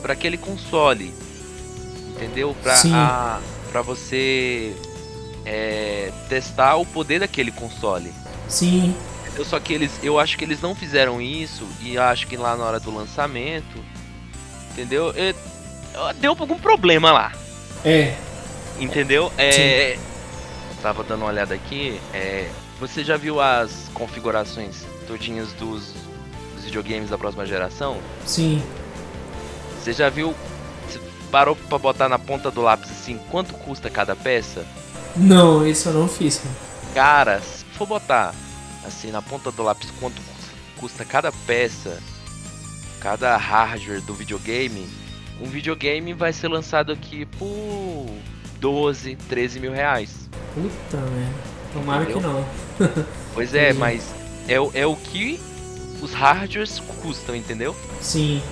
para aquele console, entendeu? Para para você é, testar o poder daquele console. Sim. Eu só que eles, eu acho que eles não fizeram isso e acho que lá na hora do lançamento, entendeu? Eu, deu algum problema lá. É. Entendeu? É. Tava dando uma olhada aqui. É, você já viu as configurações todinhas dos, dos videogames da próxima geração? Sim. Você já viu? Você parou pra botar na ponta do lápis assim, quanto custa cada peça? Não, isso eu não fiz. Mano. Cara, se for botar assim na ponta do lápis quanto custa cada peça, cada hardware do videogame, um videogame vai ser lançado aqui por 12, 13 mil reais. Puta merda. Tomara Entendeu? que não. pois é, mas é, é o que os hardwares custam, entendeu? Sim.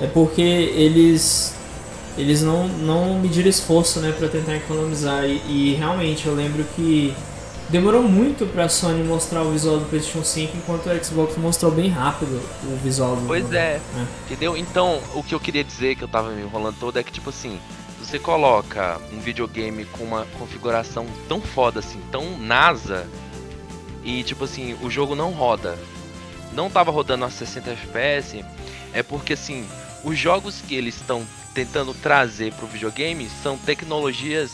É porque eles eles não, não mediram esforço né, para tentar economizar. E, e, realmente eu lembro que demorou muito para a Sony mostrar o visual do PlayStation 5, enquanto o Xbox mostrou bem rápido o visual do Pois é, né? entendeu? Então, o que eu queria dizer, que eu tava me enrolando todo, é que tipo assim, você coloca um videogame com uma configuração tão foda assim, tão NASA, e tipo assim, o jogo não roda. Não tava rodando a 60 FPS, é porque assim, os jogos que eles estão tentando trazer para o videogame são tecnologias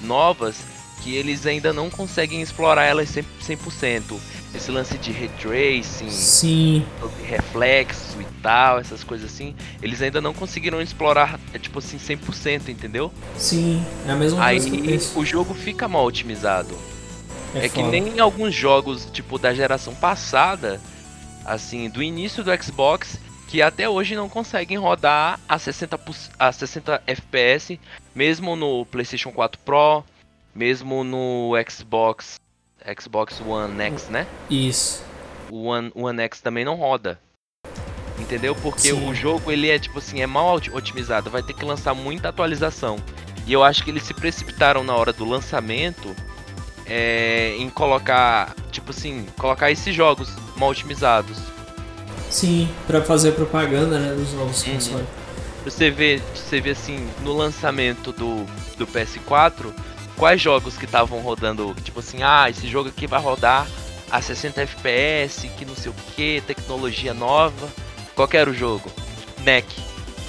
novas que eles ainda não conseguem explorar elas 100%. Esse lance de ray tracing, Sim. reflexo e tal, essas coisas assim, eles ainda não conseguiram explorar, é, tipo assim, 100%, entendeu? Sim, é a mesma Aí, coisa que o jogo fica mal otimizado. É, é que nem alguns jogos, tipo, da geração passada, assim, do início do Xbox, que até hoje não conseguem rodar a 60, a 60 FPS, mesmo no PlayStation 4 Pro, mesmo no Xbox Xbox One X, né? Isso. O One, One X também não roda. Entendeu? Porque Sim. o jogo ele é tipo assim, é mal otimizado, vai ter que lançar muita atualização. E eu acho que eles se precipitaram na hora do lançamento é, em colocar, tipo assim, colocar esses jogos mal otimizados. Sim, pra fazer propaganda, né, dos novos Uhum. consoles. Você vê, você vê assim, no lançamento do, do PS4, quais jogos que estavam rodando, tipo assim, ah, esse jogo aqui vai rodar a 60 FPS, que não sei o que, tecnologia nova. Qual que era o jogo? NEC.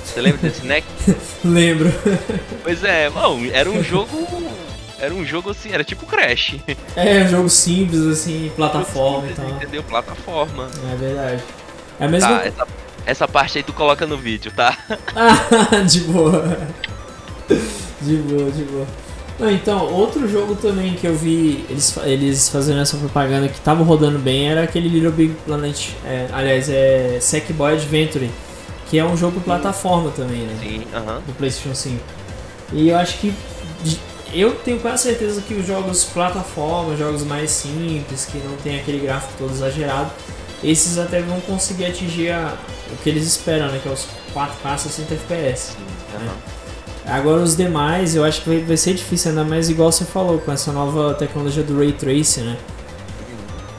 Você lembra desse NEC? Lembro. Pois é, bom, era um jogo. Era um jogo assim, era tipo Crash. É, um jogo simples, assim, plataforma e tal. Entendeu? Plataforma. É verdade. É a mesma Tá, essa, essa parte aí tu coloca no vídeo, tá? Ah, de boa. De boa, de boa. Não, então, outro jogo também que eu vi eles, eles fazendo essa propaganda que tava rodando bem era aquele Little Big Planet. é, aliás, é Sackboy Adventure, que é um jogo plataforma também, né? Sim, aham. Do PlayStation 5. E eu acho que. Eu tenho quase certeza que os jogos plataforma, jogos mais simples, que não tem aquele gráfico todo exagerado, esses até vão conseguir atingir a- o que eles esperam, né? Que é os 4K 60 FPS. Sim, aham. Agora os demais, eu acho que vai, ser difícil, ainda mais igual você falou, com essa nova tecnologia do Ray Tracing, né?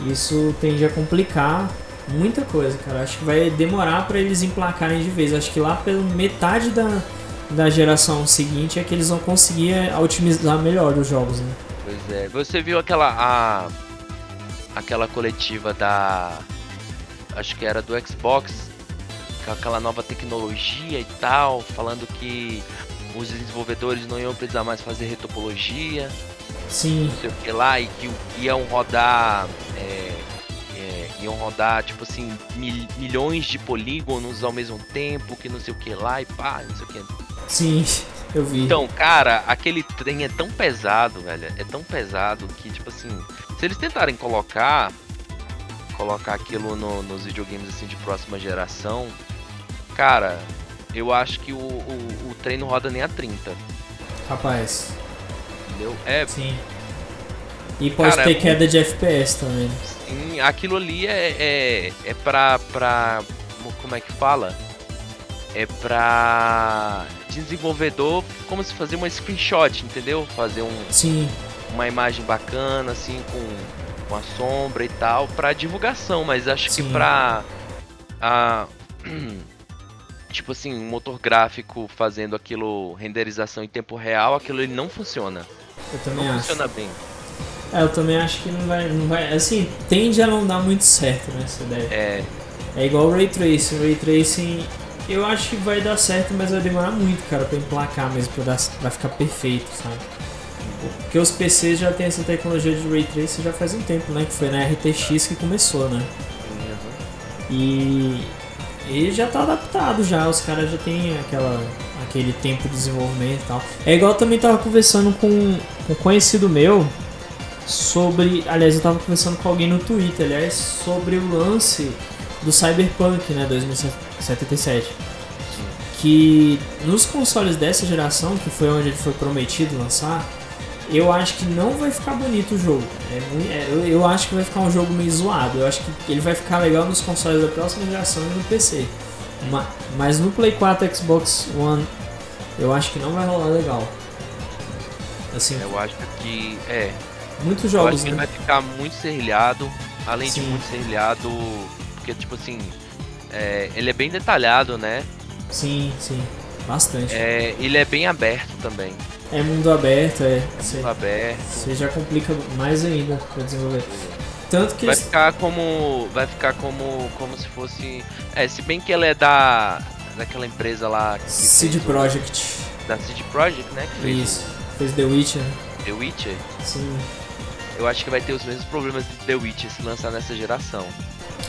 Isso tende a complicar muita coisa, cara. Acho que vai demorar para eles emplacarem de vez. Acho que lá pela metade da, da geração seguinte é que eles vão conseguir é, otimizar melhor os jogos, né? Pois é. Você viu aquela. A, aquela coletiva da. Acho que era do Xbox. Com aquela nova tecnologia e tal. Falando que os desenvolvedores não iam precisar mais fazer retopologia. Sim, não sei o que lá, e que iam rodar. é, é, iam rodar, tipo assim, mil- milhões de polígonos ao mesmo tempo, que não sei o que lá, e pá, não sei o que. sim, eu vi. Então, cara, aquele trem é tão pesado, velho. É tão pesado que, tipo assim, se eles tentarem colocar. Colocar aquilo no- nos videogames assim de próxima geração, cara, eu acho que o, o, o trem não roda nem a 30, Rapaz, entendeu? É, sim. E pode Cara, ter queda de FPS também. Sim, aquilo ali é, é, é pra, pra. Como é que fala? É pra desenvolvedor como se fazer uma screenshot, entendeu? Fazer um, Sim, uma imagem bacana, assim, com, com a sombra e tal, pra divulgação, mas acho Sim. que pra. A, tipo assim, um motor gráfico fazendo aquilo, renderização em tempo real, aquilo ele não funciona. eu também Não acho. funciona bem. É, eu também acho que não vai, não vai. Assim, tende a não dar muito certo né, essa ideia. É, É igual o Ray Tracing. O Ray Tracing eu acho que vai dar certo, mas vai demorar muito, cara, pra emplacar mesmo, pra, dar, pra ficar perfeito, sabe? Porque os PCs já tem essa tecnologia de Ray Tracing já faz um tempo, né? Que foi na RTX que começou, né? E ele já tá adaptado já, os caras já tem aquela, aquele tempo de desenvolvimento e tal. É igual eu também tava conversando com com um conhecido meu sobre. Aliás, eu tava conversando com alguém no Twitter, aliás, sobre o lance do Cyberpunk, né, 2077. Que nos consoles dessa geração, que foi onde ele foi prometido lançar, eu acho que não vai ficar bonito o jogo. É é, eu, eu acho que vai ficar um jogo meio zoado. Eu acho que ele vai ficar legal nos consoles da próxima geração e no PC. Ma- mas no Play 4 Xbox One, eu acho que não vai rolar legal. Assim, eu acho que. É, muitos Eu jogos, acho que ele né? vai ficar muito serrilhado, além Sim. de muito serrilhado, porque tipo assim, é, ele é bem detalhado, né? Sim, sim. Bastante. É, ele é bem aberto também, mundo aberto, é. Você, muito aberto. você já complica mais ainda pra desenvolver. Tanto que Vai ficar como, vai ficar como, como se fosse, é, se bem que ela é da, daquela empresa lá, que CD fez o- Projekt. da CD Projekt, né? Que fez Isso. Fez The Witcher. o The Witcher. Sim. Eu acho que vai ter os mesmos problemas de The Witcher se lançar nessa geração.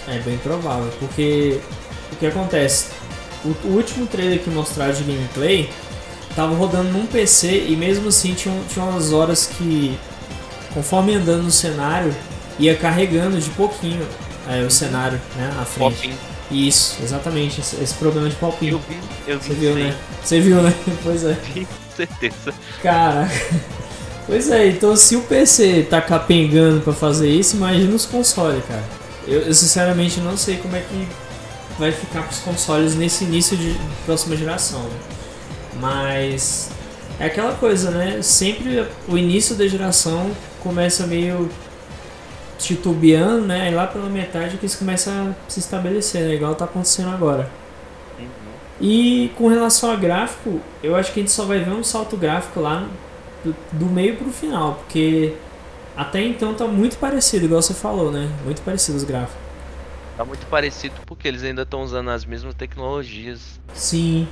É bem provável, porque o que acontece? O, o último trailer que mostraram de gameplay tava rodando num PC e mesmo assim tinha, tinha umas horas que, conforme andando no cenário, ia carregando de pouquinho é, o cenário, né, à frente. Popin, Isso, exatamente, esse, esse problema de palpinho. eu vi, eu vi Você viu, né? Você viu, né? Pois é. vi, com certeza. Caraca. Pois é, então se o PC tá capengando pra fazer isso, imagina os consoles, cara. Eu, eu sinceramente não sei como é que vai ficar pros consoles nesse início de próxima geração. né? Mas É aquela coisa, né? Sempre o início da geração começa meio titubeando, né? E lá pela metade que isso começa a se estabelecer, né? Igual tá acontecendo agora. Uhum. E com relação a gráfico, eu acho que a gente só vai ver um salto gráfico lá do, do meio pro final, porque até então tá muito parecido, igual você falou, né? Muito parecido os gráficos. Tá muito parecido porque eles ainda estão usando as mesmas tecnologias. Sim.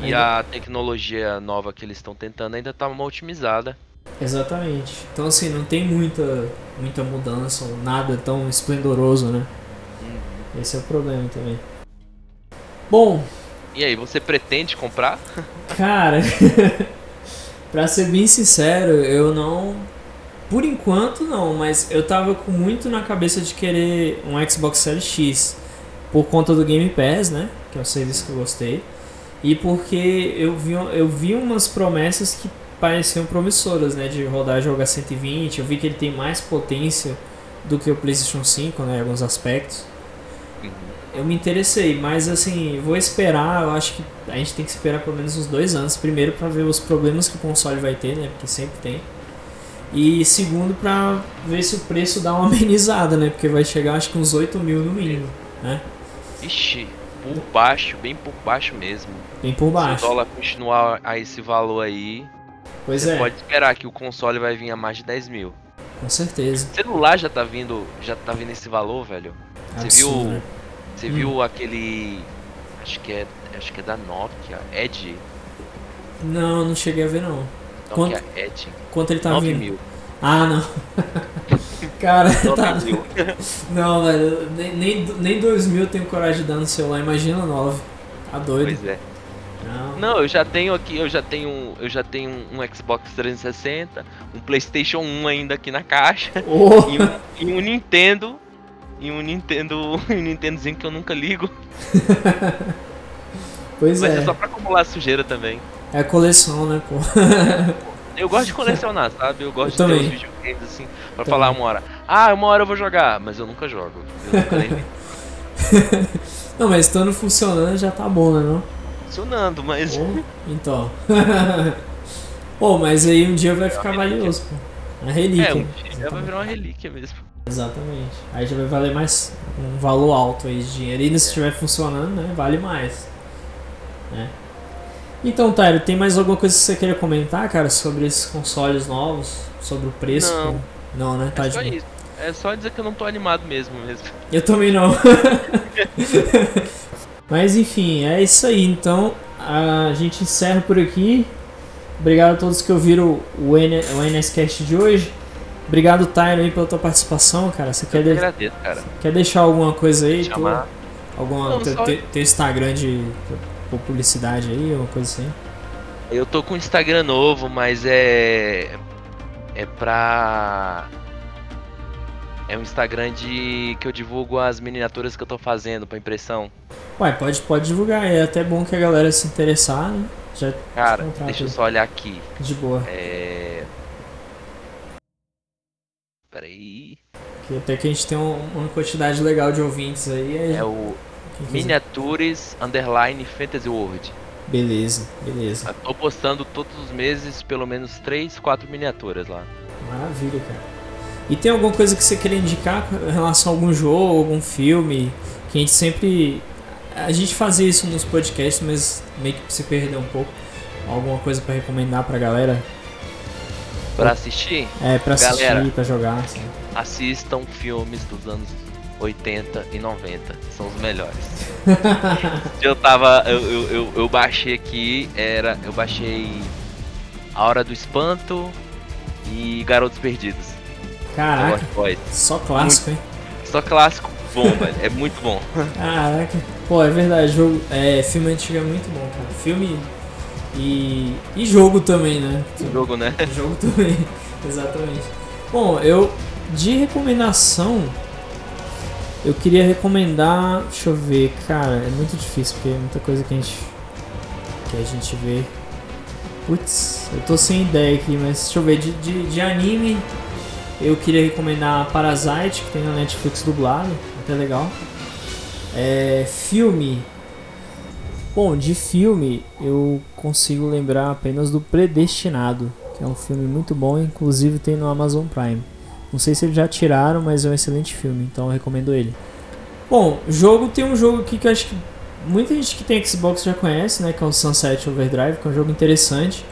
E Ainda- a tecnologia nova que eles estão tentando ainda tá mal otimizada. Exatamente. Então assim, não tem muita, muita mudança, ou nada tão esplendoroso, né? Esse é o problema também. Bom, E aí, você pretende comprar? Cara, pra ser bem sincero, eu não. Por enquanto não, mas eu tava com muito na cabeça de querer um Xbox Series X por conta do Game Pass, né? Que é um serviço que eu gostei. E porque eu vi, eu vi umas promessas que pareciam promissoras, né? De rodar jogo a 120. Eu vi que ele tem mais potência do que o PlayStation 5, né? Em alguns aspectos. Eu me interessei, mas assim, vou esperar, eu acho que a gente tem que esperar pelo menos uns dois anos, primeiro pra ver os problemas que o console vai ter, né, porque sempre tem, e segundo pra ver se o preço dá uma amenizada, né, porque vai chegar acho que uns 8 mil no mínimo, né, Ixi, por baixo, bem por baixo mesmo. bem por Se baixo. o dólar continuar a esse valor aí, Pois você é, pode esperar que o console vai vir a mais de 10 mil. com certeza. Celular já tá vindo, já tá vindo esse valor, velho. Você Absurdo, viu, né? você Hum. viu aquele, acho que é, acho que é da Nokia, Edge, Não, não cheguei a ver não. Nokia Edge, Quanto ele tá 9 vindo? mil, Ah, não. Cara, 9 tá. Não, velho, nem, nem, 2 mil eu tenho coragem de dar no celular, imagina 9. Tá doido. Pois é. Não. Não, eu já tenho aqui, eu já tenho, eu já tenho um Xbox 360, um PlayStation 1 ainda aqui na caixa Oh. e um, e um Nintendo e um Nintendo, um Nintendozinho que eu nunca ligo, Pois mas é. é só pra acumular sujeira também. É coleção, né, pô? Eu gosto de colecionar, sabe? Eu gosto Eu de ter os videogames assim, pra Também. falar uma hora. Ah, uma hora eu vou jogar, mas eu nunca jogo. Eu nunca nem não, mas estando funcionando já tá bom, né, não? funcionando, mas Pô, então. pô, mas aí um dia vai ficar relíquia. valioso, pô. Uma relíquia. é, um dia vai virar uma relíquia mesmo. Exatamente. Aí já vai valer mais um valor alto aí de dinheiro. E se estiver funcionando, né, vale mais. Né? Então, Tyler, tem mais alguma coisa que você queira comentar, cara, sobre esses consoles novos? Sobre o preço? Não. Não, né? Tá É de só boa. isso. É só dizer que eu não tô animado mesmo mesmo. Eu também não. Mas enfim, é isso aí. Então a gente encerra por aqui. Obrigado a todos que ouviram o, N o NSCast de hoje. Obrigado, Tyler, aí, pela tua participação, cara. Você quer, Eu que de- agradeço, cara. quer deixar alguma coisa aí? Tu- Chamar. alguma, Não, teu, só- teu Instagram de pu- publicidade aí, alguma coisa assim? Eu tô com um Instagram novo, mas é. É pra. É um Instagram de. que eu divulgo as miniaturas que eu tô fazendo pra impressão. Uai, pode, pode divulgar. É até bom que a galera se interessar, né? Já Cara, deixa eu só olhar aqui. de boa. É. Peraí. Que até que a gente tem um- uma quantidade legal de ouvintes aí. aí É o. Miniatures Underline Fantasy World. Beleza, beleza. Eu tô postando todos os meses pelo menos 3, 4 miniaturas lá. Maravilha, cara. E tem alguma coisa que você queria indicar em relação a algum jogo, algum filme? Que a gente sempre. A gente fazia isso nos podcasts, mas meio que se perdeu um pouco. Alguma coisa pra recomendar pra galera? Pra assistir, É, pra assistir, Galera. pra jogar, assim. assistam filmes dos anos 80 e 90. São os melhores. Eu tava. Eu, eu, eu, eu baixei aqui, era. Eu baixei A Hora do Espanto e Garotos Perdidos. Caraca, só clássico, hein? Só clássico bom, velho. É muito bom. Caraca. Pô, é verdade, jogo, é, filme antigo é muito bom, cara. Filme e, e jogo também, né? O jogo, né? jogo também, exatamente. Bom, eu de recomendação eu queria recomendar, deixa eu ver, cara, é muito difícil porque é muita coisa que a gente que a gente vê. Putz, eu tô sem ideia aqui, mas deixa eu ver de, de, de anime eu queria recomendar Parasite, que tem na Netflix dublado, até legal. É, filme Bom, de filme eu consigo lembrar apenas do Predestinado, que é um filme muito bom, inclusive tem no Amazon Prime. Não sei se eles já tiraram, mas é um excelente filme, então eu recomendo ele. Bom, jogo tem um jogo aqui que eu acho que muita gente que tem Xbox já conhece, né, que é o Sunset Overdrive, que é um jogo interessante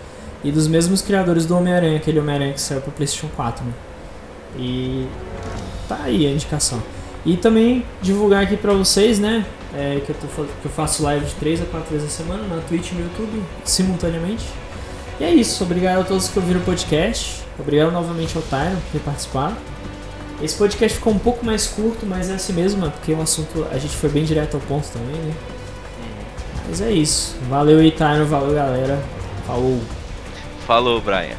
e dos mesmos criadores do Homem-Aranha, aquele Homem-Aranha que saiu para PlayStation 4, né? E tá aí a indicação. E também divulgar aqui pra vocês, né? É, que, eu tô, que eu faço live de 3 a 4 vezes a semana na Twitch e no YouTube, simultaneamente. E é isso. Obrigado a todos que ouviram o podcast. Obrigado novamente ao Tyron por ter participado. Esse podcast ficou um pouco mais curto, mas é assim mesmo, porque o assunto a gente foi bem direto ao ponto também, né? Mas é isso. Valeu aí, Tyron. Valeu, galera. Falou. Falou, Brian.